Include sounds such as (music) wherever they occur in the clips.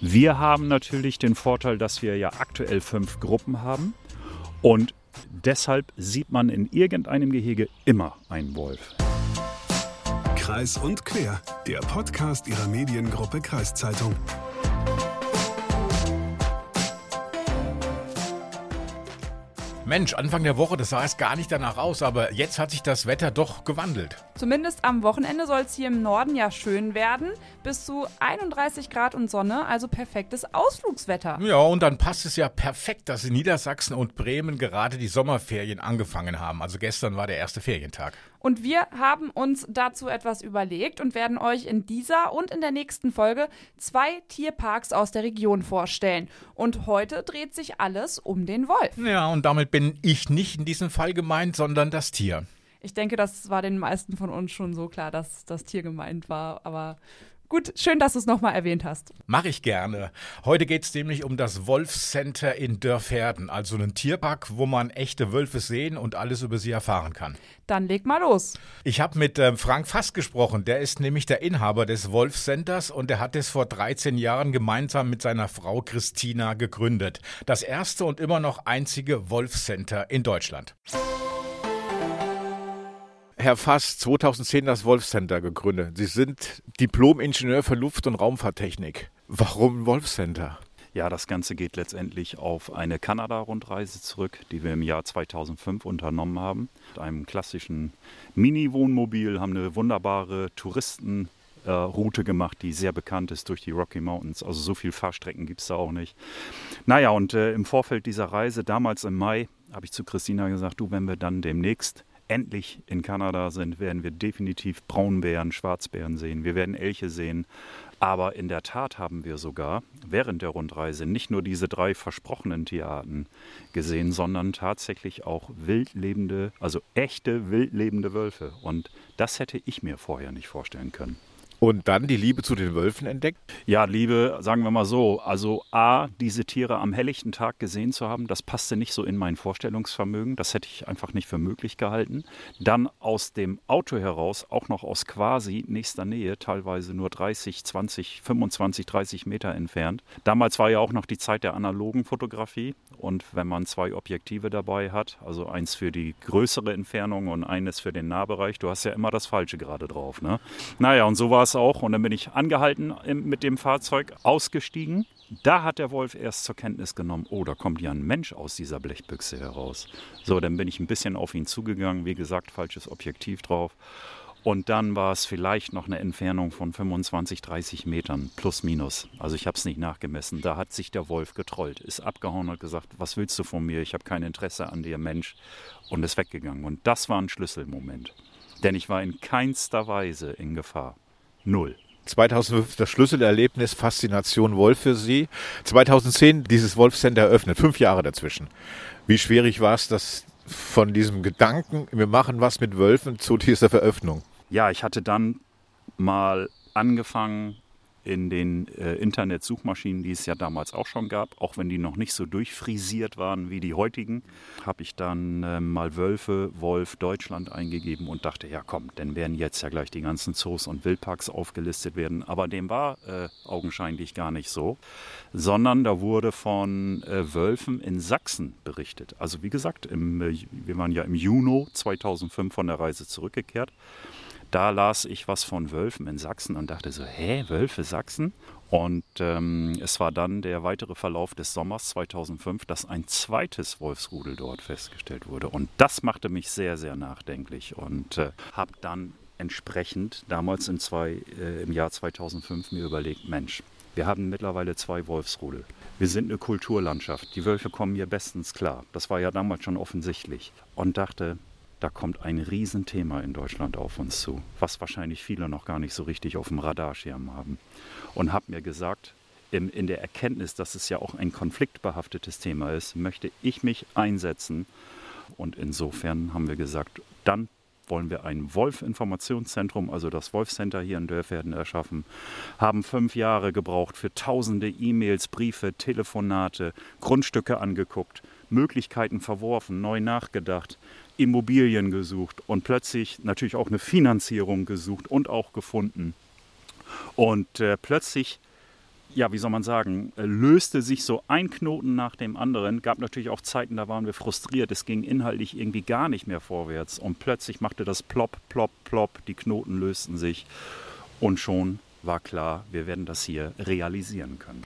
Wir haben natürlich den Vorteil, dass wir ja aktuell fünf Gruppen haben und deshalb sieht man in irgendeinem Gehege immer einen Wolf. Kreis und Quer, der Podcast ihrer Mediengruppe Kreiszeitung. Mensch, Anfang der Woche, das sah es gar nicht danach aus, aber jetzt hat sich das Wetter doch gewandelt. Zumindest am Wochenende soll es hier im Norden ja schön werden. Bis zu 31 Grad und Sonne, also perfektes Ausflugswetter. Ja, und dann passt es ja perfekt, dass in Niedersachsen und Bremen gerade die Sommerferien angefangen haben. Also gestern war der erste Ferientag. Und wir haben uns dazu etwas überlegt und werden euch in dieser und in der nächsten Folge zwei Tierparks aus der Region vorstellen. Und heute dreht sich alles um den Wolf. Ja, und damit bin ich nicht in diesem Fall gemeint, sondern das Tier. Ich denke, das war den meisten von uns schon so klar, dass das Tier gemeint war. Aber Gut, schön, dass du es nochmal erwähnt hast. Mache ich gerne. Heute geht es nämlich um das Wolfscenter in Dörferden, also einen Tierpark, wo man echte Wölfe sehen und alles über sie erfahren kann. Dann leg mal los. Ich habe mit äh, Frank Fass gesprochen. Der ist nämlich der Inhaber des Wolfscenters und er hat es vor 13 Jahren gemeinsam mit seiner Frau Christina gegründet. Das erste und immer noch einzige Wolfscenter in Deutschland. Herr Fass, 2010 das Wolfcenter gegründet. Sie sind Diplom-Ingenieur für Luft- und Raumfahrttechnik. Warum Wolfcenter? Ja, das Ganze geht letztendlich auf eine Kanada-Rundreise zurück, die wir im Jahr 2005 unternommen haben. Mit einem klassischen Mini-Wohnmobil haben eine wunderbare Touristenroute gemacht, die sehr bekannt ist durch die Rocky Mountains. Also so viele Fahrstrecken gibt es da auch nicht. Naja, und äh, im Vorfeld dieser Reise, damals im Mai, habe ich zu Christina gesagt, du, wenn wir dann demnächst endlich in Kanada sind, werden wir definitiv Braunbären, Schwarzbären sehen. Wir werden Elche sehen. Aber in der Tat haben wir sogar während der Rundreise nicht nur diese drei versprochenen Tierarten gesehen, sondern tatsächlich auch wildlebende, also echte wildlebende Wölfe. Und das hätte ich mir vorher nicht vorstellen können. Und dann die Liebe zu den Wölfen entdeckt? Ja, Liebe, sagen wir mal so. Also A, diese Tiere am helllichten Tag gesehen zu haben, das passte nicht so in mein Vorstellungsvermögen. Das hätte ich einfach nicht für möglich gehalten. Dann aus dem Auto heraus, auch noch aus quasi nächster Nähe, teilweise nur 30, 20, 25, 30 Meter entfernt. Damals war ja auch noch die Zeit der analogen Fotografie. Und wenn man zwei Objektive dabei hat, also eins für die größere Entfernung und eines für den Nahbereich, du hast ja immer das Falsche gerade drauf. Ne? Naja, und so war es auch. Und dann bin ich angehalten mit dem Fahrzeug, ausgestiegen. Da hat der Wolf erst zur Kenntnis genommen, oh, da kommt ja ein Mensch aus dieser Blechbüchse heraus. So, dann bin ich ein bisschen auf ihn zugegangen, wie gesagt, falsches Objektiv drauf. Und dann war es vielleicht noch eine Entfernung von 25, 30 Metern plus minus. Also ich habe es nicht nachgemessen. Da hat sich der Wolf getrollt, ist abgehauen und gesagt, was willst du von mir? Ich habe kein Interesse an dir, Mensch. Und ist weggegangen. Und das war ein Schlüsselmoment. Denn ich war in keinster Weise in Gefahr. Null. 2005 das Schlüsselerlebnis Faszination Wolf für Sie. 2010 dieses Wolfcenter eröffnet, fünf Jahre dazwischen. Wie schwierig war es, das von diesem Gedanken, wir machen was mit Wölfen, zu dieser Veröffnung? Ja, ich hatte dann mal angefangen, in den äh, Internetsuchmaschinen, die es ja damals auch schon gab, auch wenn die noch nicht so durchfrisiert waren wie die heutigen, habe ich dann äh, mal Wölfe, Wolf, Deutschland eingegeben und dachte, ja komm, dann werden jetzt ja gleich die ganzen Zoos und Wildparks aufgelistet werden. Aber dem war äh, augenscheinlich gar nicht so, sondern da wurde von äh, Wölfen in Sachsen berichtet. Also wie gesagt, im, äh, wir waren ja im Juni 2005 von der Reise zurückgekehrt da las ich was von Wölfen in Sachsen und dachte so, hä, Wölfe Sachsen? Und ähm, es war dann der weitere Verlauf des Sommers 2005, dass ein zweites Wolfsrudel dort festgestellt wurde. Und das machte mich sehr, sehr nachdenklich und äh, habe dann entsprechend damals im, zwei, äh, im Jahr 2005 mir überlegt, Mensch, wir haben mittlerweile zwei Wolfsrudel. Wir sind eine Kulturlandschaft. Die Wölfe kommen hier bestens klar. Das war ja damals schon offensichtlich. Und dachte, da kommt ein Riesenthema in Deutschland auf uns zu, was wahrscheinlich viele noch gar nicht so richtig auf dem Radarschirm haben. Und habe mir gesagt, in, der Erkenntnis, dass es ja auch ein konfliktbehaftetes Thema ist, möchte ich mich einsetzen. Und insofern haben wir gesagt, dann wollen wir ein Wolf-Informationszentrum, also das Wolf-Center hier in Dörferden erschaffen. Haben fünf Jahre gebraucht für tausende E-Mails, Briefe, Telefonate, Grundstücke angeguckt, Möglichkeiten verworfen, neu nachgedacht, Immobilien gesucht und plötzlich natürlich auch eine Finanzierung gesucht und auch gefunden. Und äh, plötzlich ja, wie soll man sagen, äh, löste sich so ein Knoten nach dem anderen. Gab natürlich auch Zeiten, da waren wir frustriert. Es ging inhaltlich irgendwie gar nicht mehr vorwärts. Und plötzlich machte das plopp, plopp, plopp. Die Knoten lösten sich. Und schon war klar, wir werden das hier realisieren können.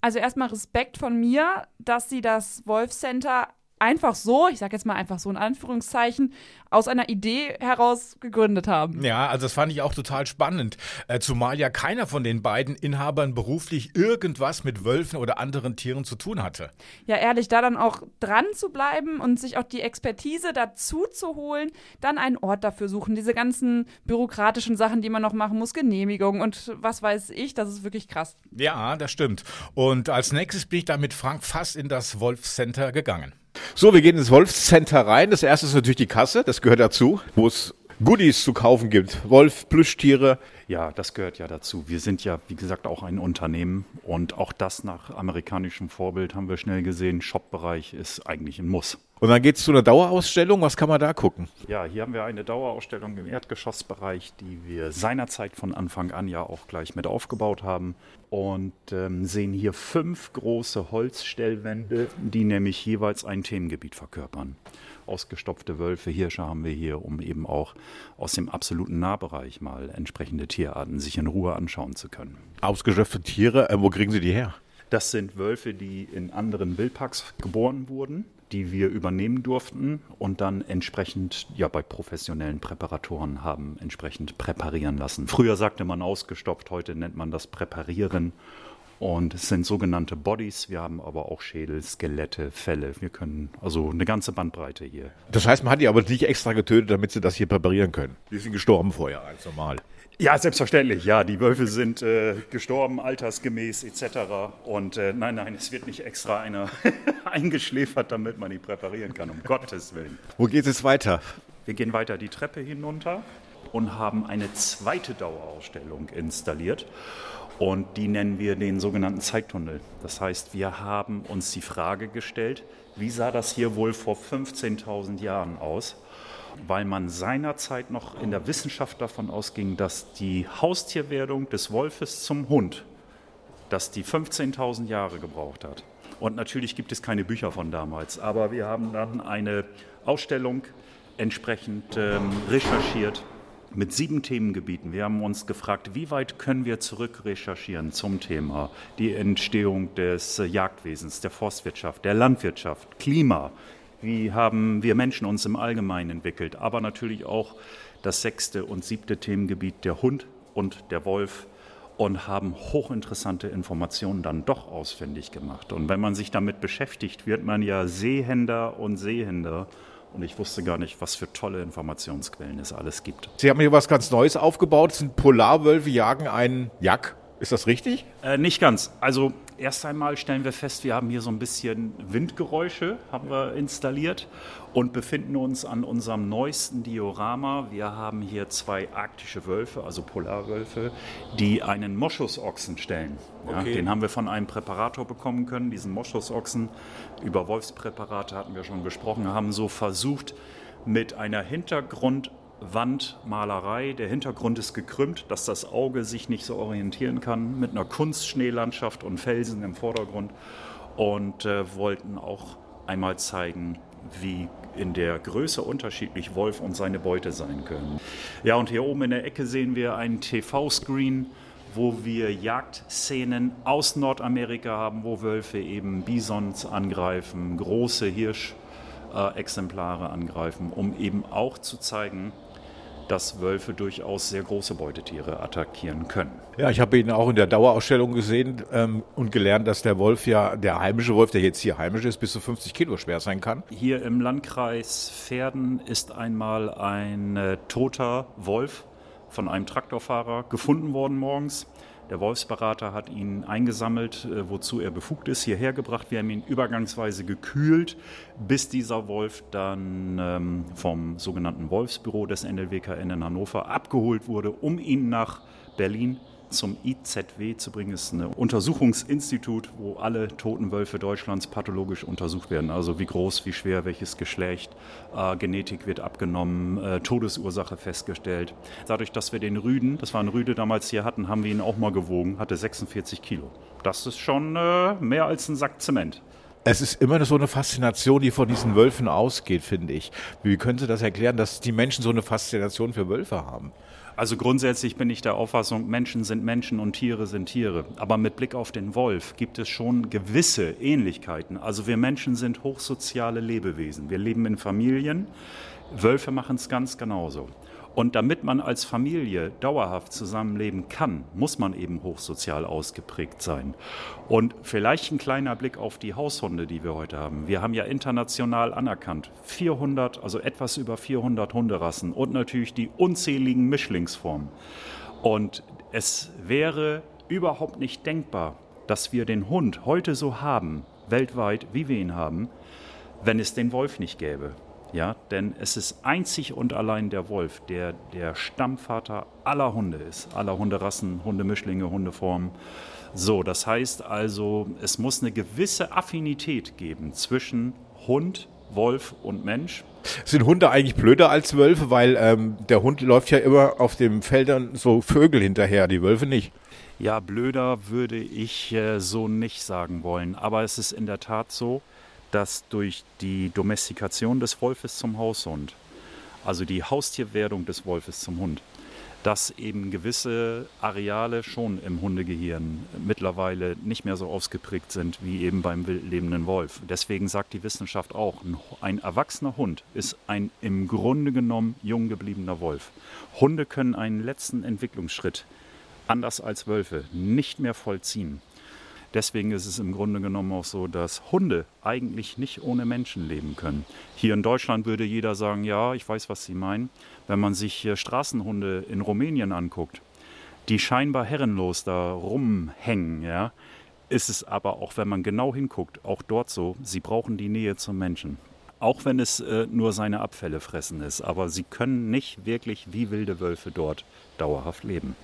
Also erstmal Respekt von mir, dass Sie das Wolf Center einfach so, ich sage jetzt mal einfach so in Anführungszeichen, aus einer Idee heraus gegründet haben. Ja, also das fand ich auch total spannend, äh, zumal ja keiner von den beiden Inhabern beruflich irgendwas mit Wölfen oder anderen Tieren zu tun hatte. Ja, ehrlich, da dann auch dran zu bleiben und sich auch die Expertise dazu zu holen, dann einen Ort dafür suchen, diese ganzen bürokratischen Sachen, die man noch machen muss, Genehmigung und was weiß ich, das ist wirklich krass. Ja, das stimmt. Und als nächstes bin ich dann mit Frank fast in das Wolf Center gegangen. So, wir gehen ins Wolfscenter rein. Das erste ist natürlich die Kasse, das gehört dazu, wo es Goodies zu kaufen gibt. Wolf, Plüschtiere. Ja, das gehört ja dazu. Wir sind ja, wie gesagt, auch ein Unternehmen und auch das nach amerikanischem Vorbild haben wir schnell gesehen. Shop-Bereich ist eigentlich ein Muss. Und dann geht es zu einer Dauerausstellung. Was kann man da gucken? Ja, hier haben wir eine Dauerausstellung im Erdgeschossbereich, die wir seinerzeit von Anfang an ja auch gleich mit aufgebaut haben. Und ähm, sehen hier fünf große Holzstellwände, die nämlich jeweils ein Themengebiet verkörpern ausgestopfte Wölfe, Hirsche haben wir hier, um eben auch aus dem absoluten Nahbereich mal entsprechende Tierarten sich in Ruhe anschauen zu können. Ausgeschöpfte Tiere, äh, wo kriegen Sie die her? Das sind Wölfe, die in anderen Wildparks geboren wurden, die wir übernehmen durften und dann entsprechend ja bei professionellen Präparatoren haben entsprechend präparieren lassen. Früher sagte man ausgestopft, heute nennt man das Präparieren. Und es sind sogenannte Bodies. Wir haben aber auch Schädel, Skelette, Felle. Wir können also eine ganze Bandbreite hier. Das heißt, man hat die aber nicht extra getötet, damit sie das hier präparieren können. Die sind gestorben vorher, als normal. Ja, selbstverständlich. Ja, die Wölfe sind äh, gestorben, altersgemäß etc. Und äh, nein, nein, es wird nicht extra einer (laughs) eingeschläfert, damit man die präparieren kann, um Gottes Willen. Wo geht es weiter? Wir gehen weiter die Treppe hinunter und haben eine zweite Dauerausstellung installiert. Und die nennen wir den sogenannten Zeittunnel. Das heißt, wir haben uns die Frage gestellt, wie sah das hier wohl vor 15.000 Jahren aus? Weil man seinerzeit noch in der Wissenschaft davon ausging, dass die Haustierwerdung des Wolfes zum Hund, dass die 15.000 Jahre gebraucht hat. Und natürlich gibt es keine Bücher von damals, aber wir haben dann eine Ausstellung entsprechend ähm, recherchiert mit sieben Themengebieten. Wir haben uns gefragt, wie weit können wir zurück recherchieren zum Thema die Entstehung des Jagdwesens, der Forstwirtschaft, der Landwirtschaft, Klima. Wie haben wir Menschen uns im Allgemeinen entwickelt, aber natürlich auch das sechste und siebte Themengebiet, der Hund und der Wolf und haben hochinteressante Informationen dann doch ausfindig gemacht. Und wenn man sich damit beschäftigt, wird man ja Seehänder und Seehänder und ich wusste gar nicht, was für tolle Informationsquellen es alles gibt. Sie haben hier was ganz Neues aufgebaut. Es sind Polarwölfe, jagen einen Jack. Ist das richtig? Äh, nicht ganz. Also erst einmal stellen wir fest, wir haben hier so ein bisschen Windgeräusche haben wir installiert und befinden uns an unserem neuesten Diorama. Wir haben hier zwei arktische Wölfe, also Polarwölfe, die einen Moschusochsen stellen. Ja, okay. Den haben wir von einem Präparator bekommen können, diesen Moschusochsen. Über Wolfspräparate hatten wir schon gesprochen, haben so versucht, mit einer Hintergrund Wandmalerei. Der Hintergrund ist gekrümmt, dass das Auge sich nicht so orientieren kann, mit einer Kunstschneelandschaft und Felsen im Vordergrund. Und äh, wollten auch einmal zeigen, wie in der Größe unterschiedlich Wolf und seine Beute sein können. Ja, und hier oben in der Ecke sehen wir einen TV-Screen, wo wir Jagdszenen aus Nordamerika haben, wo Wölfe eben Bisons angreifen, große Hirschexemplare angreifen, um eben auch zu zeigen, dass Wölfe durchaus sehr große Beutetiere attackieren können. Ja, ich habe ihn auch in der Dauerausstellung gesehen ähm, und gelernt, dass der Wolf ja, der heimische Wolf, der jetzt hier heimisch ist, bis zu 50 Kilo schwer sein kann. Hier im Landkreis Pferden ist einmal ein äh, toter Wolf von einem Traktorfahrer gefunden worden morgens. Der Wolfsberater hat ihn eingesammelt, äh, wozu er befugt ist, hierher gebracht. Wir haben ihn übergangsweise gekühlt, bis dieser Wolf dann ähm, vom sogenannten Wolfsbüro des NLWKN in Hannover abgeholt wurde, um ihn nach Berlin zum IZW zu bringen. Das ist ein Untersuchungsinstitut, wo alle toten Wölfe Deutschlands pathologisch untersucht werden. Also wie groß, wie schwer, welches Geschlecht, äh, Genetik wird abgenommen, äh, Todesursache festgestellt. Dadurch, dass wir den Rüden, das war ein Rüde damals hier hatten, haben wir ihn auch mal gewogen, hatte 46 Kilo. Das ist schon äh, mehr als ein Sack Zement. Es ist immer so eine Faszination, die von diesen Wölfen ausgeht, finde ich. Wie können Sie das erklären, dass die Menschen so eine Faszination für Wölfe haben? Also grundsätzlich bin ich der Auffassung, Menschen sind Menschen und Tiere sind Tiere. Aber mit Blick auf den Wolf gibt es schon gewisse Ähnlichkeiten. Also wir Menschen sind hochsoziale Lebewesen. Wir leben in Familien. Wölfe machen es ganz genauso. Und damit man als Familie dauerhaft zusammenleben kann, muss man eben hochsozial ausgeprägt sein. Und vielleicht ein kleiner Blick auf die Haushunde, die wir heute haben. Wir haben ja international anerkannt 400, also etwas über 400 Hunderassen und natürlich die unzähligen Mischlingsformen. Und es wäre überhaupt nicht denkbar, dass wir den Hund heute so haben, weltweit, wie wir ihn haben, wenn es den Wolf nicht gäbe. Ja, denn es ist einzig und allein der Wolf, der der Stammvater aller Hunde ist, aller Hunderassen, Hundemischlinge, Hundeformen. So, das heißt also, es muss eine gewisse Affinität geben zwischen Hund, Wolf und Mensch. Sind Hunde eigentlich blöder als Wölfe, weil ähm, der Hund läuft ja immer auf den Feldern so Vögel hinterher, die Wölfe nicht. Ja, blöder würde ich äh, so nicht sagen wollen, aber es ist in der Tat so, dass durch die Domestikation des Wolfes zum Haushund, also die Haustierwerdung des Wolfes zum Hund, dass eben gewisse Areale schon im Hundegehirn mittlerweile nicht mehr so ausgeprägt sind wie eben beim wild lebenden Wolf. Deswegen sagt die Wissenschaft auch, ein erwachsener Hund ist ein im Grunde genommen jung gebliebener Wolf. Hunde können einen letzten Entwicklungsschritt, anders als Wölfe, nicht mehr vollziehen. Deswegen ist es im Grunde genommen auch so, dass Hunde eigentlich nicht ohne Menschen leben können. Hier in Deutschland würde jeder sagen, ja, ich weiß, was Sie meinen. Wenn man sich Straßenhunde in Rumänien anguckt, die scheinbar herrenlos da rumhängen, ja, ist es aber auch, wenn man genau hinguckt, auch dort so, sie brauchen die Nähe zum Menschen. Auch wenn es äh, nur seine Abfälle fressen ist. Aber sie können nicht wirklich wie wilde Wölfe dort dauerhaft leben.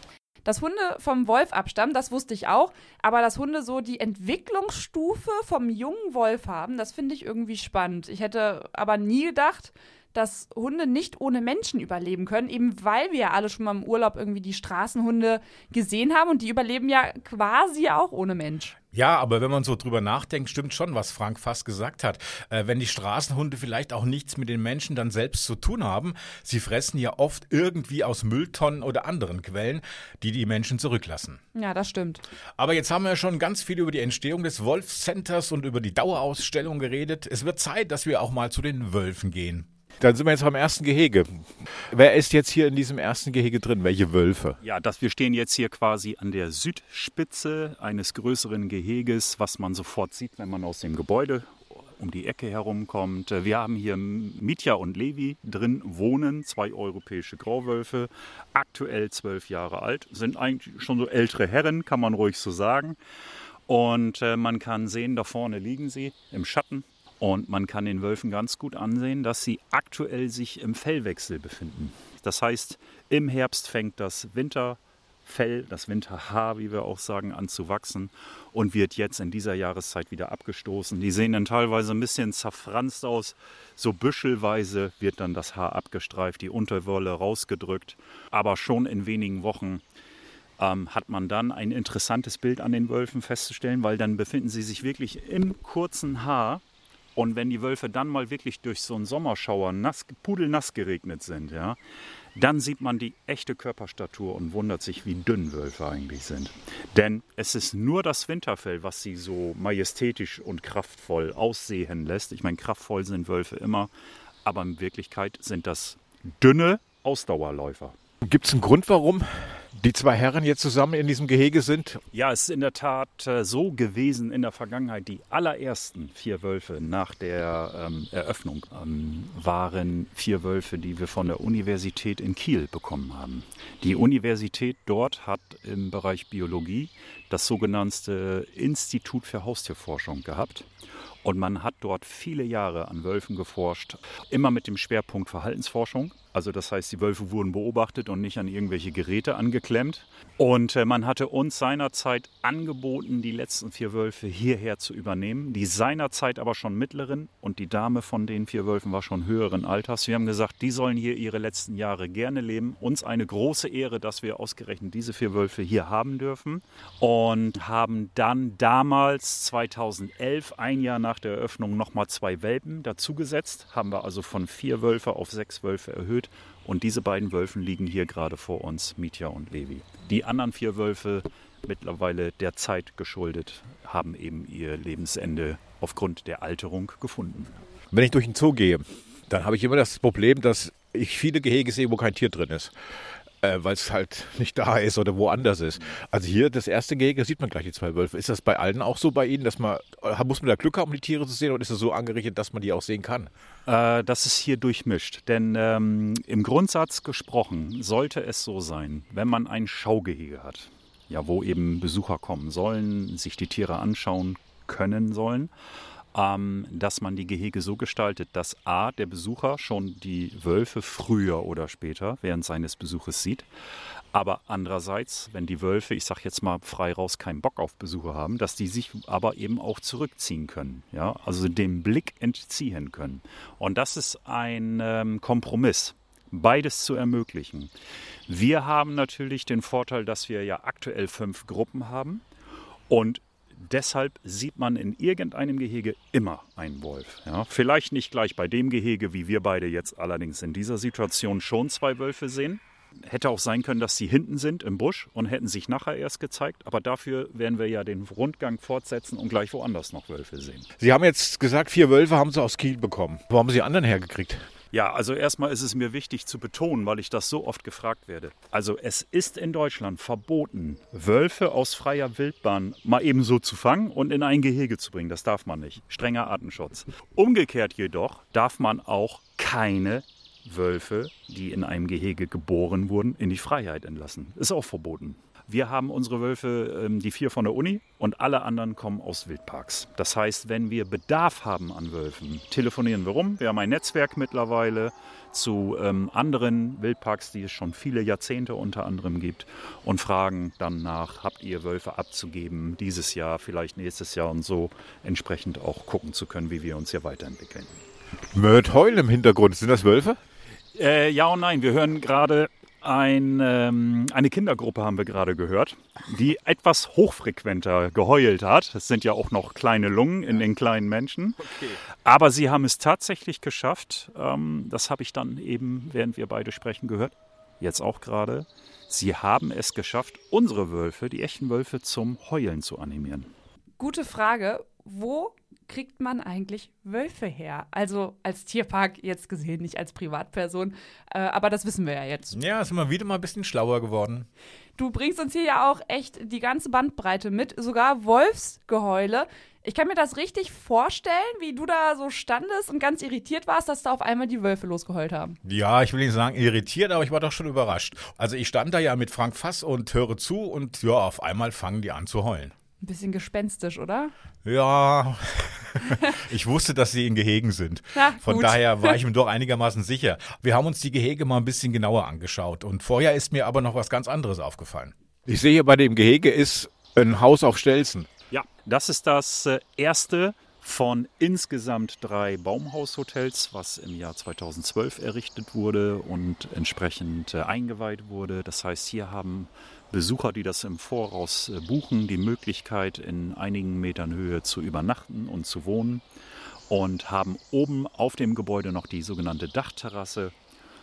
Dass Hunde vom Wolf abstammen, das wusste ich auch. Aber dass Hunde so die Entwicklungsstufe vom jungen Wolf haben, das finde ich irgendwie spannend. Ich hätte aber nie gedacht, dass Hunde nicht ohne Menschen überleben können, eben weil wir ja alle schon mal im Urlaub irgendwie die Straßenhunde gesehen haben und die überleben ja quasi auch ohne Mensch. Ja, aber wenn man so drüber nachdenkt, stimmt schon, was Frank fast gesagt hat. Äh, wenn die Straßenhunde vielleicht auch nichts mit den Menschen dann selbst zu tun haben, sie fressen ja oft irgendwie aus Mülltonnen oder anderen Quellen, die die Menschen zurücklassen. Ja, das stimmt. Aber jetzt haben wir schon ganz viel über die Entstehung des Wolf-Centers und über die Dauerausstellung geredet. Es wird Zeit, dass wir auch mal zu den Wölfen gehen. Dann sind wir jetzt beim ersten Gehege. Wer ist jetzt hier in diesem ersten Gehege drin? Welche Wölfe? Ja, das, wir stehen jetzt hier quasi an der Südspitze eines größeren Geheges, was man sofort sieht, wenn man aus dem Gebäude um die Ecke herumkommt. Wir haben hier Mitya und Levi drin wohnen, zwei europäische Grauwölfe, aktuell zwölf Jahre alt, sind eigentlich schon so ältere Herren, kann man ruhig so sagen. Und äh, man kann sehen, da vorne liegen sie im Schatten und man kann den Wölfen ganz gut ansehen, dass sie aktuell sich im Fellwechsel befinden. Das heißt, im Herbst fängt das Winterfell, das Winterhaar, wie wir auch sagen, an zu wachsen und wird jetzt in dieser Jahreszeit wieder abgestoßen. Die sehen dann teilweise ein bisschen zerfranst aus. So büschelweise wird dann das Haar abgestreift, die Unterwolle rausgedrückt. Aber schon in wenigen Wochen ähm, hat man dann ein interessantes Bild an den Wölfen festzustellen, weil dann befinden sie sich wirklich im kurzen Haar und wenn die Wölfe dann mal wirklich durch so einen Sommerschauer nass, pudelnass geregnet sind, ja, dann sieht man die echte Körperstatur und wundert sich, wie dünn Wölfe eigentlich sind. Denn es ist nur das Winterfell, was sie so majestätisch und kraftvoll aussehen lässt. Ich meine, kraftvoll sind Wölfe immer, aber in Wirklichkeit sind das dünne Ausdauerläufer. Gibt es einen Grund, warum die zwei Herren jetzt zusammen in diesem Gehege sind? Ja, es ist in der Tat äh, so gewesen in der Vergangenheit. Die allerersten vier Wölfe nach der ähm, Eröffnung ähm, waren vier Wölfe, die wir von der Universität in Kiel bekommen haben. Die Universität dort hat im Bereich Biologie das sogenannte Institut für Haustierforschung gehabt. Und man hat dort viele Jahre an Wölfen geforscht, immer mit dem Schwerpunkt Verhaltensforschung. Also das heißt, die Wölfe wurden beobachtet und nicht an irgendwelche Geräte angeklemmt. Und äh, man hatte uns seinerzeit angeboten, die letzten vier Wölfe hierher zu übernehmen. Die seinerzeit aber schon mittleren und die Dame von den vier Wölfen war schon höheren Alters. Wir haben gesagt, die sollen hier ihre letzten Jahre gerne leben. Uns eine große Ehre, dass wir ausgerechnet diese vier Wölfe hier haben dürfen. Und haben dann damals 2011, ein Jahr nach der Eröffnung, nochmal zwei Welpen dazugesetzt. Haben wir also von vier Wölfe auf sechs Wölfe erhöht. Und diese beiden Wölfen liegen hier gerade vor uns, Mitya und Levi. Die anderen vier Wölfe, mittlerweile der Zeit geschuldet, haben eben ihr Lebensende aufgrund der Alterung gefunden. Wenn ich durch den Zoo gehe, dann habe ich immer das Problem, dass ich viele Gehege sehe, wo kein Tier drin ist. Äh, Weil es halt nicht da ist oder woanders ist. Also hier das erste Gehege sieht man gleich die zwei Wölfe. Ist das bei allen auch so bei Ihnen, dass man äh, muss man da Glück haben, um die Tiere zu sehen oder ist es so angerichtet, dass man die auch sehen kann? Äh, das ist hier durchmischt. Denn ähm, im Grundsatz gesprochen sollte es so sein, wenn man ein Schaugehege hat, ja, wo eben Besucher kommen sollen, sich die Tiere anschauen können sollen, ähm, dass man die Gehege so gestaltet, dass A, der Besucher schon die Wölfe früher oder später während seines Besuches sieht. Aber andererseits, wenn die Wölfe, ich sage jetzt mal frei raus, keinen Bock auf Besucher haben, dass die sich aber eben auch zurückziehen können. Ja? Also dem Blick entziehen können. Und das ist ein ähm, Kompromiss, beides zu ermöglichen. Wir haben natürlich den Vorteil, dass wir ja aktuell fünf Gruppen haben. Und deshalb sieht man in irgendeinem Gehege immer einen Wolf. Ja? Vielleicht nicht gleich bei dem Gehege, wie wir beide jetzt allerdings in dieser Situation schon zwei Wölfe sehen. Hätte auch sein können, dass sie hinten sind im Busch und hätten sich nachher erst gezeigt. Aber dafür werden wir ja den Rundgang fortsetzen und gleich woanders noch Wölfe sehen. Sie haben jetzt gesagt, vier Wölfe haben Sie aus Kiel bekommen. Wo haben Sie anderen hergekriegt? Ja, also erstmal ist es mir wichtig zu betonen, weil ich das so oft gefragt werde. Also es ist in Deutschland verboten, Wölfe aus freier Wildbahn mal eben so zu fangen und in ein Gehege zu bringen. Das darf man nicht. Strenger Artenschutz. Umgekehrt jedoch darf man auch keine Wölfe, die in einem Gehege geboren wurden, in die Freiheit entlassen. Ist auch verboten. Wir haben unsere Wölfe, ähm, die vier von der Uni und alle anderen kommen aus Wildparks. Das heißt, wenn wir Bedarf haben an Wölfen, telefonieren wir rum. Wir haben ein Netzwerk mittlerweile zu ähm, anderen Wildparks, die es schon viele Jahrzehnte unter anderem gibt und fragen dann nach, habt ihr Wölfe abzugeben dieses Jahr, vielleicht nächstes Jahr und so entsprechend auch gucken zu können, wie wir uns hier weiterentwickeln. Mört heulen im Hintergrund. Sind das Wölfe? Äh, ja und nein, wir hören gerade ein, ähm, eine Kindergruppe haben wir gerade gehört, die (laughs) etwas hochfrequenter geheult hat. Es sind ja auch noch kleine Lungen in den kleinen Menschen. Aber sie haben es tatsächlich geschafft. Ähm, das habe ich dann eben, während wir beide sprechen, gehört. Jetzt auch gerade. Sie haben es geschafft, unsere Wölfe, die echten Wölfe, zum Heulen zu animieren. Gute Frage. Wo kriegt man eigentlich Wölfe her? Also als Tierpark jetzt gesehen, nicht als Privatperson. Äh, aber das wissen wir ja jetzt. Ja, sind wir wieder mal ein bisschen schlauer geworden. Du bringst uns hier ja auch echt die ganze Bandbreite mit, sogar Wolfsgeheule. Ich kann mir das richtig vorstellen, wie du da so standest und ganz irritiert warst, dass da auf einmal die Wölfe losgeheult haben. Ja, ich will nicht sagen irritiert, aber ich war doch schon überrascht. Also ich stand da ja mit Frank Fass und höre zu und ja, auf einmal fangen die an zu heulen. Ein bisschen gespenstisch, oder? Ja, (laughs) ich wusste, dass sie in Gehegen sind. Ja, Von gut. daher war ich (laughs) mir doch einigermaßen sicher. Wir haben uns die Gehege mal ein bisschen genauer angeschaut und vorher ist mir aber noch was ganz anderes aufgefallen. Ich sehe hier bei dem Gehege ist ein Haus auf Stelzen. Ja, das ist das äh, erste von insgesamt drei Baumhaushotels, was im Jahr 2012 errichtet wurde und entsprechend äh, eingeweiht wurde. Das heißt, hier haben Besucher, die das im Voraus äh, buchen, die Möglichkeit, in einigen Metern Höhe zu übernachten und zu wohnen und haben oben auf dem Gebäude noch die sogenannte Dachterrasse.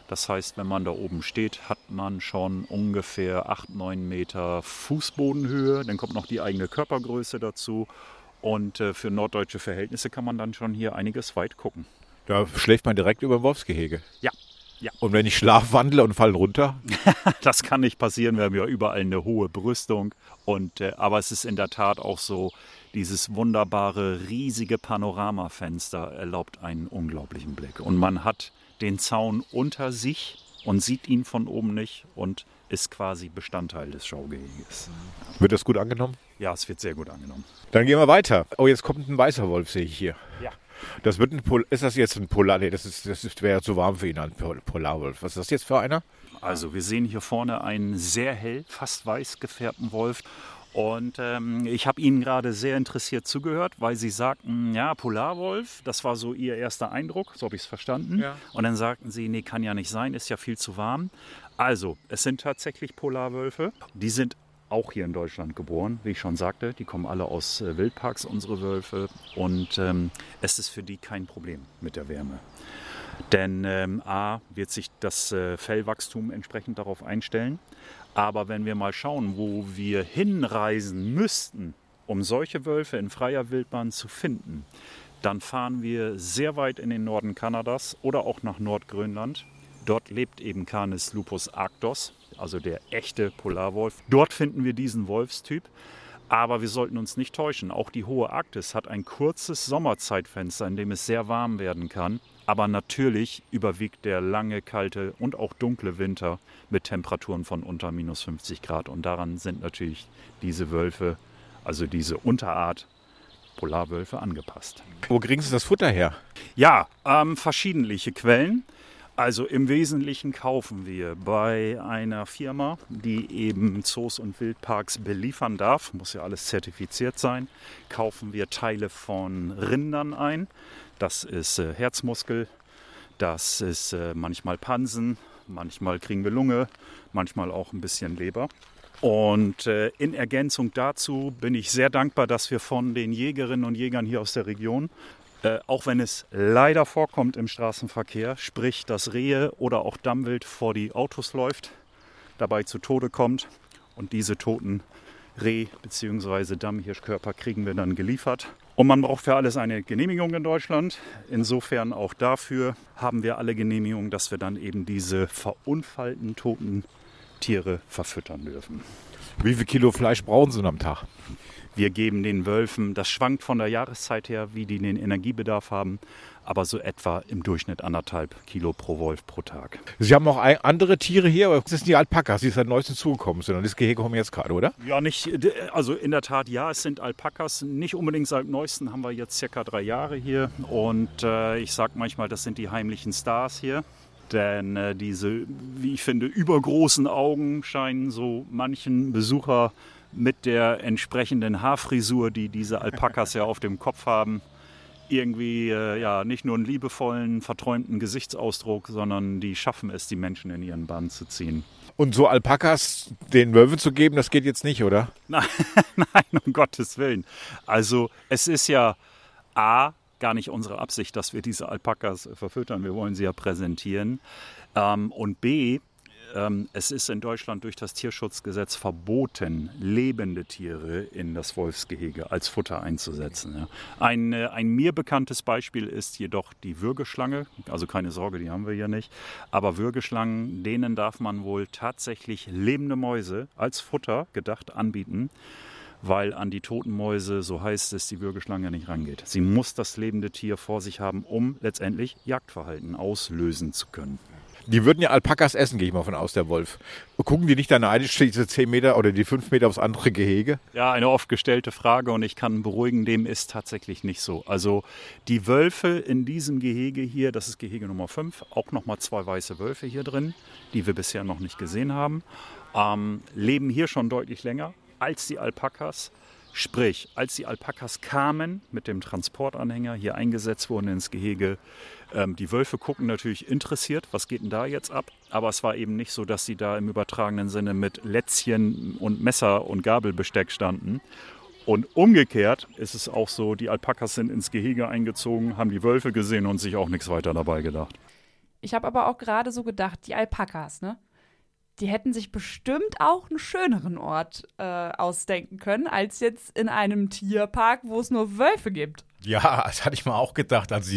Das heißt, wenn man da oben steht, hat man schon ungefähr 8, 9 Meter Fußbodenhöhe. Dann kommt noch die eigene Körpergröße dazu. Und äh, für norddeutsche Verhältnisse kann man dann schon hier einiges weit gucken. Da schläft man direkt über dem Wolfsgehege. Ja, ja. Und wenn ich schlafwandle und fall runter, (laughs) Das kann nicht passieren. Wir haben ja überall eine hohe Brüstung. Und, äh, aber es ist in der Tat auch so, dieses wunderbare, riesige Panoramafenster erlaubt einen unglaublichen Blick. Und man hat den Zaun unter sich und sieht ihn von oben nicht und ist quasi Bestandteil des Schaugeheges. Wird das gut angenommen? Ja, es wird sehr gut angenommen. Dann gehen wir weiter. Oh, jetzt kommt ein weißer Wolf, sehe ich hier. Ja. Das wird ein Pol ist das jetzt ein Polar? Nee, das, ist, das wäre zu warm für ihn, ein Pol Polarwolf. Was ist das jetzt für einer? Also wir sehen hier vorne einen sehr hell, fast weiß gefärbten Wolf. Und ähm, ich habe Ihnen gerade sehr interessiert zugehört, weil Sie sagten, ja, Polarwolf, das war so Ihr erster Eindruck, so habe ich es verstanden. Ja. Und dann sagten Sie, nee, kann ja nicht sein, ist ja viel zu warm. Also, es sind tatsächlich Polarwölfe. Die sind auch hier in Deutschland geboren, wie ich schon sagte. Die kommen alle aus äh, Wildparks, unsere Wölfe. Und ähm, es ist für die kein Problem mit der Wärme. Denn ähm, A wird sich das äh, Fellwachstum entsprechend darauf einstellen. Aber wenn wir mal schauen, wo wir hinreisen müssten, um solche Wölfe in freier Wildbahn zu finden, dann fahren wir sehr weit in den Norden Kanadas oder auch nach Nordgrönland. Dort lebt eben Canis lupus arctos, also der echte Polarwolf. Dort finden wir diesen Wolfstyp. Aber wir sollten uns nicht täuschen. Auch die hohe Arktis hat ein kurzes Sommerzeitfenster, in dem es sehr warm werden kann. Aber natürlich überwiegt der lange, kalte und auch dunkle Winter mit Temperaturen von unter minus 50 Grad. Und daran sind natürlich diese Wölfe, also diese Unterart Polarwölfe angepasst. Wo kriegen Sie das Futter her? Ja, ähm, verschiedentliche Quellen. Also im Wesentlichen kaufen wir bei einer Firma, die eben Zoos und Wildparks beliefern darf, muss ja alles zertifiziert sein, kaufen wir Teile von Rindern ein. Das ist äh, Herzmuskel, das ist äh, manchmal Pansen, manchmal kriegen wir Lunge, manchmal auch ein bisschen Leber. Und äh, in Ergänzung dazu bin ich sehr dankbar, dass wir von den Jägerinnen und Jägern hier aus der Region äh, auch wenn es leider vorkommt im Straßenverkehr, sprich, dass Rehe oder auch Dammwild vor die Autos läuft, dabei zu Tode kommt und diese toten Reh- bzw. Dammhirschkörper kriegen wir dann geliefert. Und man braucht für alles eine Genehmigung in Deutschland. Insofern auch dafür haben wir alle Genehmigungen, dass wir dann eben diese verunfallten toten Tiere verfüttern dürfen. Wie viel Kilo Fleisch brauchen Sie denn am Tag? Wir geben den Wölfen, das schwankt von der Jahreszeit her, wie die den Energiebedarf haben, aber so etwa im Durchschnitt anderthalb Kilo pro Wolf pro Tag. Sie haben auch andere Tiere hier, aber das sind die Alpakas, die seit neuestem zugekommen sind. Und das Gehege kommen jetzt gerade, oder? Ja, nicht, also in der Tat ja, es sind Alpakas, nicht unbedingt seit neuestem, haben wir jetzt circa drei Jahre hier und äh, ich sage manchmal, das sind die heimlichen Stars hier. Denn äh, diese, wie ich finde, übergroßen Augen scheinen so manchen Besucher mit der entsprechenden Haarfrisur, die diese Alpakas ja auf dem Kopf haben, irgendwie äh, ja nicht nur einen liebevollen, verträumten Gesichtsausdruck, sondern die schaffen es, die Menschen in ihren Bann zu ziehen. Und so Alpakas den Wölfen zu geben, das geht jetzt nicht, oder? (laughs) Nein, nein, um Gottes Willen. Also es ist ja A, gar nicht unsere Absicht, dass wir diese Alpakas verfüttern. Wir wollen sie ja präsentieren. Ähm, und B, ähm, es ist in Deutschland durch das Tierschutzgesetz verboten, lebende Tiere in das Wolfsgehege als Futter einzusetzen. Ja. Ein, äh, ein mir bekanntes Beispiel ist jedoch die Würgeschlange. Also keine Sorge, die haben wir hier nicht. Aber Würgeschlangen, denen darf man wohl tatsächlich lebende Mäuse als Futter gedacht anbieten weil an die toten Mäuse, so heißt es, die Würgeschlange nicht rangeht. Sie muss das lebende Tier vor sich haben, um letztendlich Jagdverhalten auslösen zu können. Die würden ja Alpakas essen, gehe ich mal von aus, der Wolf. Gucken die nicht dann eine steht diese 10 Meter oder die 5 Meter aufs andere Gehege? Ja, eine oft gestellte Frage und ich kann beruhigen, dem ist tatsächlich nicht so. Also die Wölfe in diesem Gehege hier, das ist Gehege Nummer 5, auch nochmal zwei weiße Wölfe hier drin, die wir bisher noch nicht gesehen haben, ähm, leben hier schon deutlich länger als die Alpakas. Sprich, als die Alpakas kamen mit dem Transportanhänger hier eingesetzt wurden ins Gehege, ähm, die Wölfe gucken natürlich interessiert, was geht denn da jetzt ab? Aber es war eben nicht so, dass sie da im übertragenen Sinne mit Lätzchen und Messer und Gabelbesteck standen. Und umgekehrt ist es auch so, die Alpakas sind ins Gehege eingezogen, haben die Wölfe gesehen und sich auch nichts weiter dabei gedacht. Ich habe aber auch gerade so gedacht, die Alpakas, ne? Die hätten sich bestimmt auch einen schöneren Ort äh, ausdenken können, als jetzt in einem Tierpark, wo es nur Wölfe gibt. Ja, das hatte ich mal auch gedacht. Also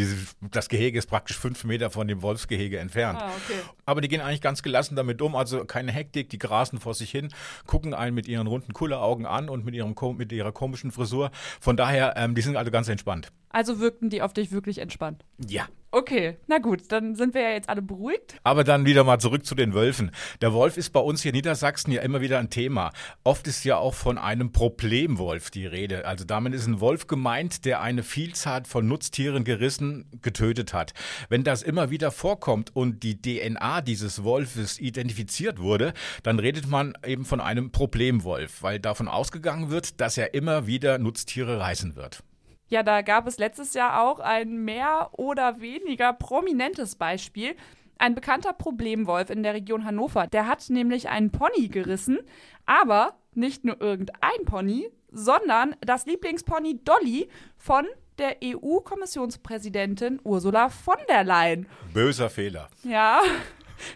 das Gehege ist praktisch fünf Meter von dem Wolfsgehege entfernt. Ah, okay. aber die gehen eigentlich ganz gelassen damit um, also keine Hektik, die grasen vor sich hin, gucken einen mit ihren runden Kulleraugen an und mit, ihrem, mit ihrer komischen Frisur. Von daher, ähm, die sind also ganz entspannt. Also wirkten die auf dich wirklich entspannt? Ja. Okay, na gut, dann sind wir ja jetzt alle beruhigt. Aber dann wieder mal zurück zu den Wölfen. Der Wolf ist bei uns hier in Niedersachsen ja immer wieder ein Thema. Oft ist ja auch von einem Problemwolf die Rede. Also damit ist ein Wolf gemeint, der eine Vielzahl von Nutztieren gerissen, getötet hat. Wenn das immer wieder vorkommt und die DNA dieses Wolfes identifiziert wurde, dann redet man eben von einem Problemwolf, weil davon ausgegangen wird, dass er immer wieder Nutztiere reißen wird. Ja, da gab es letztes Jahr auch ein mehr oder weniger prominentes Beispiel. Ein bekannter Problemwolf in der Region Hannover, der hat nämlich einen Pony gerissen, aber nicht nur irgendein Pony, sondern das Lieblingspony Dolly von der EU-Kommissionspräsidentin Ursula von der Leyen. Böser Fehler. Ja,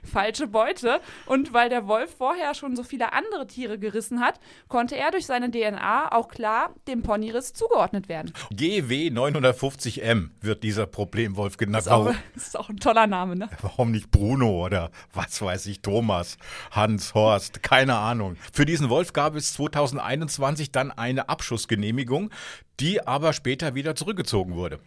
falsche Beute. Und weil der Wolf vorher schon so viele andere Tiere gerissen hat, konnte er durch seine DNA auch klar dem Ponyriss zugeordnet werden. GW 950M wird dieser Problemwolf genannt. Das ist, auch, (laughs) das ist auch ein toller Name, ne? Warum nicht Bruno oder was weiß ich, Thomas, Hans, Horst, keine Ahnung. Für diesen Wolf gab es 2021 dann eine Abschussgenehmigung, die aber später wieder zurückgezogen wurde.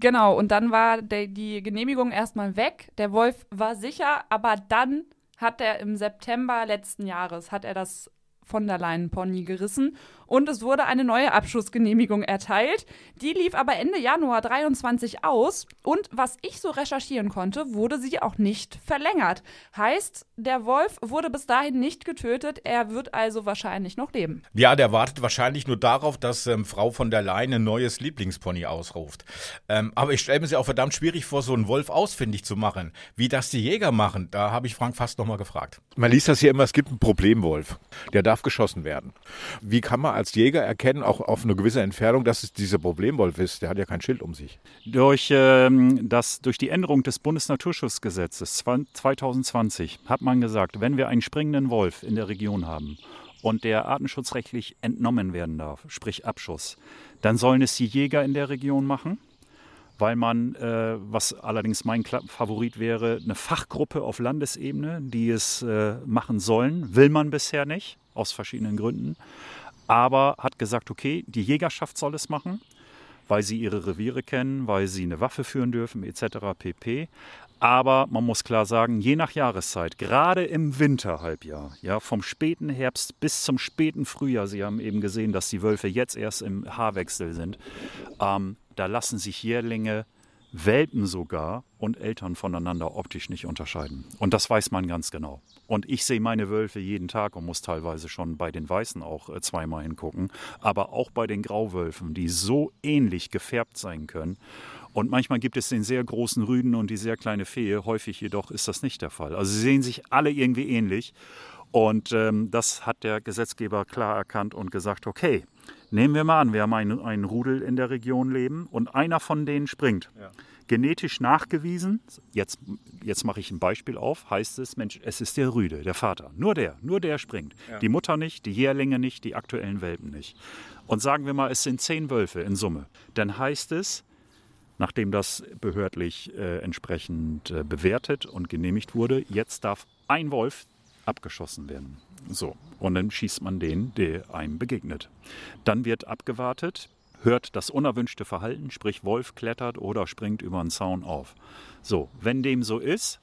Genau, und dann war der, die Genehmigung erstmal weg. Der Wolf war sicher, aber dann hat er im September letzten Jahres, hat er das von der Leyen Pony gerissen und es wurde eine neue Abschussgenehmigung erteilt. Die lief aber Ende Januar 23 aus und was ich so recherchieren konnte, wurde sie auch nicht verlängert. Heißt, der Wolf wurde bis dahin nicht getötet, er wird also wahrscheinlich noch leben. Ja, der wartet wahrscheinlich nur darauf, dass ähm, Frau von der Leyen ein neues Lieblingspony ausruft. Ähm, aber ich stelle mir sie auch verdammt schwierig vor, so einen Wolf ausfindig zu machen. Wie das die Jäger machen, da habe ich Frank fast nochmal gefragt. Man liest das hier immer, es gibt einen Problemwolf, der darf geschossen werden. Wie kann man als Jäger erkennen, auch auf eine gewisse Entfernung, dass es dieser Problemwolf ist. Der hat ja kein Schild um sich. Durch, ähm, das, durch die Änderung des Bundesnaturschutzgesetzes 2020 hat man gesagt, wenn wir einen springenden Wolf in der Region haben und der artenschutzrechtlich entnommen werden darf, sprich Abschuss, dann sollen es die Jäger in der Region machen weil man, äh, was allerdings mein Favorit wäre, eine Fachgruppe auf Landesebene, die es äh, machen sollen, will man bisher nicht, aus verschiedenen Gründen aber hat gesagt, okay, die Jägerschaft soll es machen, weil sie ihre Reviere kennen, weil sie eine Waffe führen dürfen etc. pp. Aber man muss klar sagen, je nach Jahreszeit, gerade im Winterhalbjahr, ja, vom späten Herbst bis zum späten Frühjahr, Sie haben eben gesehen, dass die Wölfe jetzt erst im Haarwechsel sind, ähm, da lassen sich Jährlinge Welpen sogar und Eltern voneinander optisch nicht unterscheiden. Und das weiß man ganz genau. Und ich sehe meine Wölfe jeden Tag und muss teilweise schon bei den Weißen auch äh, zweimal hingucken, aber auch bei den Grauwölfen, die so ähnlich gefärbt sein können. Und manchmal gibt es den sehr großen Rüden und die sehr kleine Fee. Häufig jedoch ist das nicht der Fall. Also sie sehen sich alle irgendwie ähnlich. Und ähm, das hat der Gesetzgeber klar erkannt und gesagt, okay, nehmen wir mal an, wir haben einen, einen Rudel in der Region leben und einer von denen springt. Ja. Genetisch nachgewiesen, jetzt, jetzt mache ich ein Beispiel auf, heißt es, Mensch, es ist der Rüde, der Vater. Nur der, nur der springt. Ja. Die Mutter nicht, die Jährlinge nicht, die aktuellen Welpen nicht. Und sagen wir mal, es sind zehn Wölfe in Summe. Dann heißt es, nachdem das behördlich äh, entsprechend äh, bewertet und genehmigt wurde, jetzt darf ein Wolf abgeschossen werden. So, und dann schießt man den, der einem begegnet. Dann wird abgewartet, hört das unerwünschte Verhalten, sprich Wolf klettert oder springt über einen Zaun auf. So, wenn dem so ist,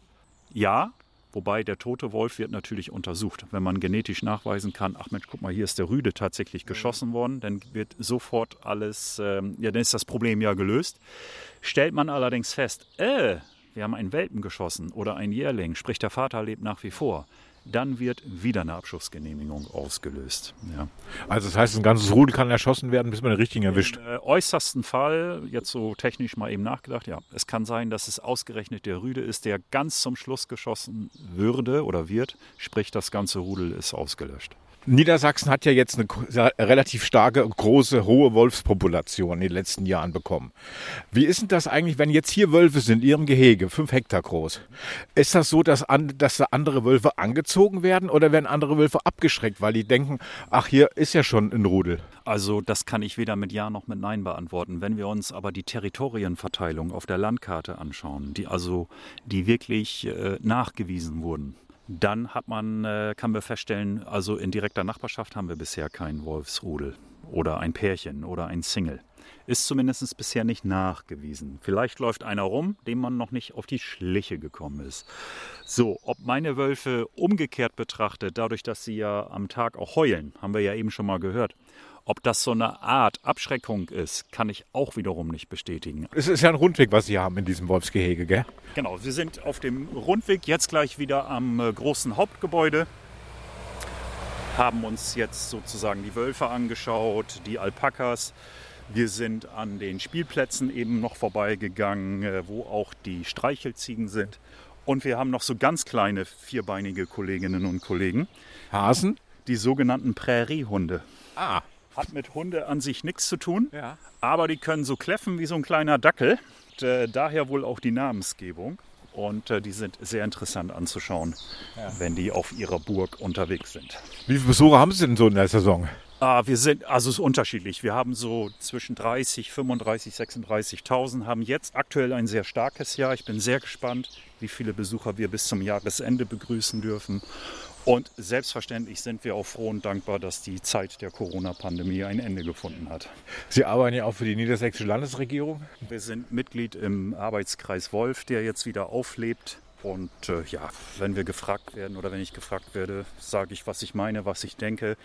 ja, wobei der tote Wolf wird natürlich untersucht. Wenn man genetisch nachweisen kann, ach Mensch, guck mal, hier ist der Rüde tatsächlich geschossen worden, dann wird sofort alles, ähm, ja, dann ist das Problem ja gelöst. Stellt man allerdings fest, äh, wir haben einen Welpen geschossen oder einen Jährling, sprich der Vater lebt nach wie vor, dann wird wieder eine Abschussgenehmigung ausgelöst. Ja. Also das heißt, ein ganzes Rudel kann erschossen werden, bis man den richtigen erwischt. Im äh, äußersten Fall, jetzt so technisch mal eben nachgedacht, ja, es kann sein, dass es ausgerechnet der Rüde ist, der ganz zum Schluss geschossen würde oder wird, sprich das ganze Rudel ist ausgelöscht. Niedersachsen hat ja jetzt eine relativ starke, große, hohe Wolfspopulation in den letzten Jahren bekommen. Wie ist denn das eigentlich, wenn jetzt hier Wölfe sind, in ihrem Gehege, fünf Hektar groß? Ist das so, dass, an, dass da andere Wölfe angezogen werden oder werden andere Wölfe abgeschreckt, weil die denken, ach, hier ist ja schon ein Rudel? Also das kann ich weder mit Ja noch mit Nein beantworten. Wenn wir uns aber die Territorienverteilung auf der Landkarte anschauen, die also die wirklich äh, nachgewiesen wurden, dann hat man, äh, kann man feststellen, also in direkter Nachbarschaft haben wir bisher keinen Wolfsrudel oder ein Pärchen oder ein Single. Ist zumindest bisher nicht nachgewiesen. Vielleicht läuft einer rum, dem man noch nicht auf die Schliche gekommen ist. So, ob meine Wölfe umgekehrt betrachtet, dadurch, dass sie ja am Tag auch heulen, haben wir ja eben schon mal gehört, ob das so eine Art Abschreckung ist, kann ich auch wiederum nicht bestätigen. Es ist ja ein Rundweg, was Sie haben in diesem Wolfsgehege, gell? Genau, wir sind auf dem Rundweg, jetzt gleich wieder am äh, großen Hauptgebäude. Haben uns jetzt sozusagen die Wölfe angeschaut, die Alpakas. Wir sind an den Spielplätzen eben noch vorbeigegangen, äh, wo auch die Streichelziegen sind. Und wir haben noch so ganz kleine vierbeinige Kolleginnen und Kollegen. Hasen? Die sogenannten Präriehunde. Ah, hat mit Hunde an sich nichts zu tun, Ja. aber die können so kläffen wie so ein kleiner Dackel. Und, äh, daher wohl auch die Namensgebung. Und äh, die sind sehr interessant anzuschauen, wenn die auf ihrer Burg unterwegs sind. Wie viele Besucher haben Sie denn so in der Saison? Ah, wir sind, also es ist unterschiedlich. Wir haben so zwischen 30, 35, 36.000, haben jetzt aktuell ein sehr starkes Jahr. Ich bin sehr gespannt, wie viele Besucher wir bis zum Jahresende begrüßen dürfen. Und selbstverständlich sind wir auch froh und dankbar, dass die Zeit der Corona-Pandemie ein Ende gefunden hat. Sie arbeiten ja auch für die niedersächsische Landesregierung. Wir sind Mitglied im Arbeitskreis Wolf, der jetzt wieder auflebt. Und äh, ja, wenn wir gefragt werden oder wenn ich gefragt werde, sage ich, was ich meine, was ich denke.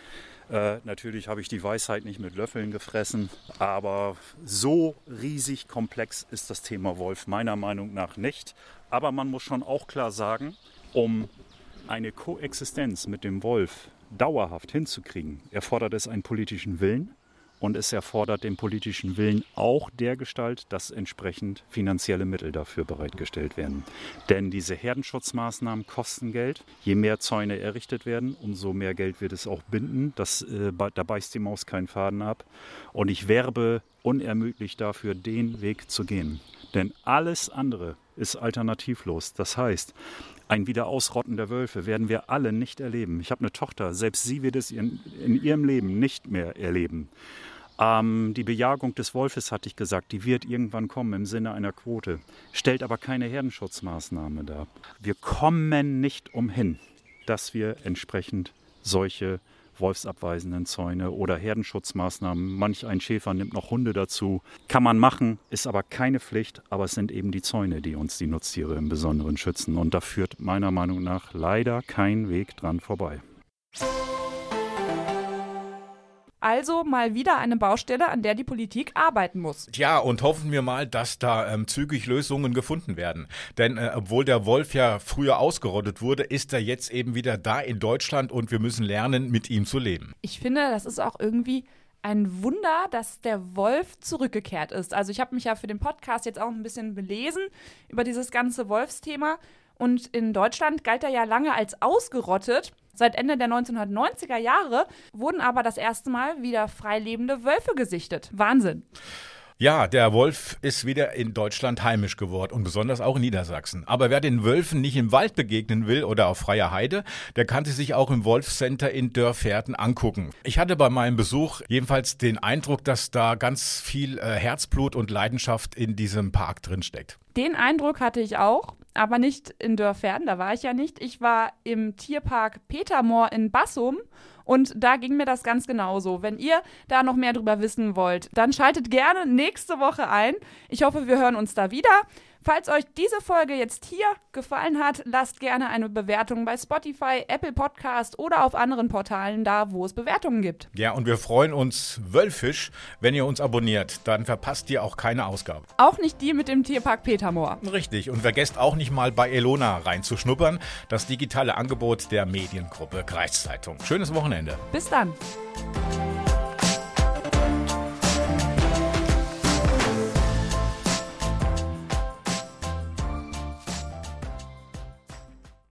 Äh, natürlich habe ich die Weisheit nicht mit Löffeln gefressen, aber so riesig komplex ist das Thema Wolf meiner Meinung nach nicht. Aber man muss schon auch klar sagen, um eine Koexistenz mit dem Wolf dauerhaft hinzukriegen, erfordert es einen politischen Willen und es erfordert den politischen Willen auch der Gestalt, dass entsprechend finanzielle Mittel dafür bereitgestellt werden. Denn diese Herdenschutzmaßnahmen kosten Geld. Je mehr Zäune errichtet werden, umso mehr Geld wird es auch binden. Das, äh, da beißt die Maus keinen Faden ab. Und ich werbe unermüdlich dafür, den Weg zu gehen. Denn alles andere ist alternativlos. Das heißt, ein Wiederausrotten der Wölfe werden wir alle nicht erleben. Ich habe eine Tochter, selbst sie wird es in, in ihrem Leben nicht mehr erleben. Ähm, die Bejagung des Wolfes, hatte ich gesagt, die wird irgendwann kommen im Sinne einer Quote, stellt aber keine Herdenschutzmaßnahme dar. Wir kommen nicht umhin, dass wir entsprechend solche wolfsabweisenden Zäune oder Herdenschutzmaßnahmen. Manch ein Schäfer nimmt noch Hunde dazu. Kann man machen, ist aber keine Pflicht, aber es sind eben die Zäune, die uns die Nutztiere im Besonderen schützen. Und da führt meiner Meinung nach leider kein Weg dran vorbei. Also mal wieder eine Baustelle, an der die Politik arbeiten muss. Ja, und hoffen wir mal, dass da ähm, zügig Lösungen gefunden werden. Denn äh, obwohl der Wolf ja früher ausgerottet wurde, ist er jetzt eben wieder da in Deutschland und wir müssen lernen, mit ihm zu leben. Ich finde, das ist auch irgendwie ein Wunder, dass der Wolf zurückgekehrt ist. Also ich habe mich ja für den Podcast jetzt auch ein bisschen belesen über dieses ganze Wolfsthema. Und in Deutschland galt er ja lange als ausgerottet. Seit Ende der 1990er Jahre wurden aber das erste Mal wieder freilebende Wölfe gesichtet. Wahnsinn. Ja, der Wolf ist wieder in Deutschland heimisch geworden und besonders auch in Niedersachsen. Aber wer den Wölfen nicht im Wald begegnen will oder auf freier Heide, der kann sie sich auch im Wolfscenter in Dörferden angucken. Ich hatte bei meinem Besuch jedenfalls den Eindruck, dass da ganz viel äh, Herzblut und Leidenschaft in diesem Park drin steckt. Den Eindruck hatte ich auch, aber nicht in Dörfern, da war ich ja nicht. Ich war im Tierpark Petermoor in Bassum und da ging mir das ganz genauso. Wenn ihr da noch mehr drüber wissen wollt, dann schaltet gerne nächste Woche ein. Ich hoffe, wir hören uns da wieder. Falls euch diese Folge jetzt hier gefallen hat, lasst gerne eine Bewertung bei Spotify, Apple Podcast oder auf anderen Portalen da, wo es Bewertungen gibt. Ja, und wir freuen uns wölfisch, wenn ihr uns abonniert. Dann verpasst ihr auch keine Ausgabe. Auch nicht die mit dem Tierpark Petermoor. Richtig. Und vergesst auch nicht mal bei Elona reinzuschnuppern, das digitale Angebot der Mediengruppe Kreiszeitung. Schönes Wochenende. Bis dann.